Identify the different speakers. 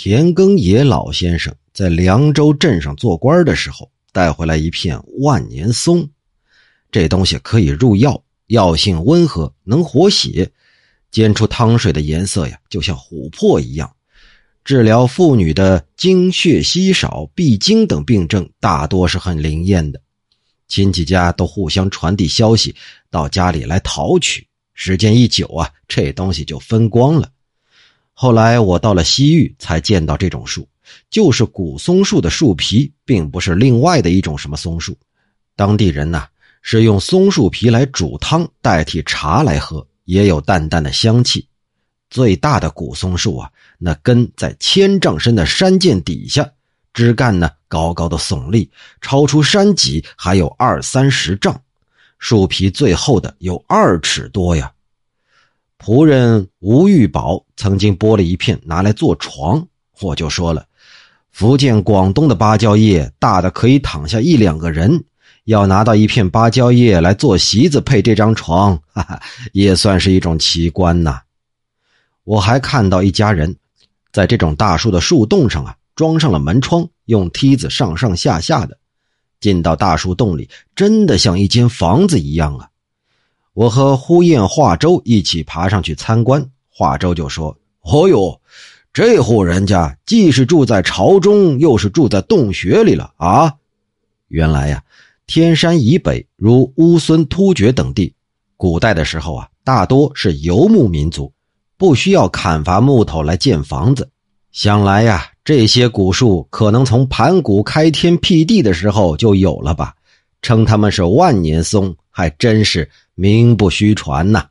Speaker 1: 田耕野老先生在凉州镇上做官的时候，带回来一片万年松。这东西可以入药，药性温和，能活血，煎出汤水的颜色呀，就像琥珀一样。治疗妇女的经血稀少、闭经等病症，大多是很灵验的。亲戚家都互相传递消息，到家里来讨取。时间一久啊，这东西就分光了。后来我到了西域，才见到这种树，就是古松树的树皮，并不是另外的一种什么松树。当地人呢是用松树皮来煮汤，代替茶来喝，也有淡淡的香气。最大的古松树啊，那根在千丈深的山涧底下，枝干呢高高的耸立，超出山脊还有二三十丈，树皮最厚的有二尺多呀。仆人吴玉宝曾经剥了一片拿来做床，我就说了，福建、广东的芭蕉叶大的可以躺下一两个人，要拿到一片芭蕉叶来做席子配这张床，哈哈，也算是一种奇观呐。我还看到一家人，在这种大树的树洞上啊，装上了门窗，用梯子上上下下的，进到大树洞里，真的像一间房子一样啊。我和呼延华州一起爬上去参观，华州就说：“哦呦，这户人家既是住在朝中，又是住在洞穴里了啊！原来呀，天山以北如乌孙、突厥等地，古代的时候啊，大多是游牧民族，不需要砍伐木头来建房子。想来呀，这些古树可能从盘古开天辟地的时候就有了吧？称他们是万年松，还真是。”名不虚传呐。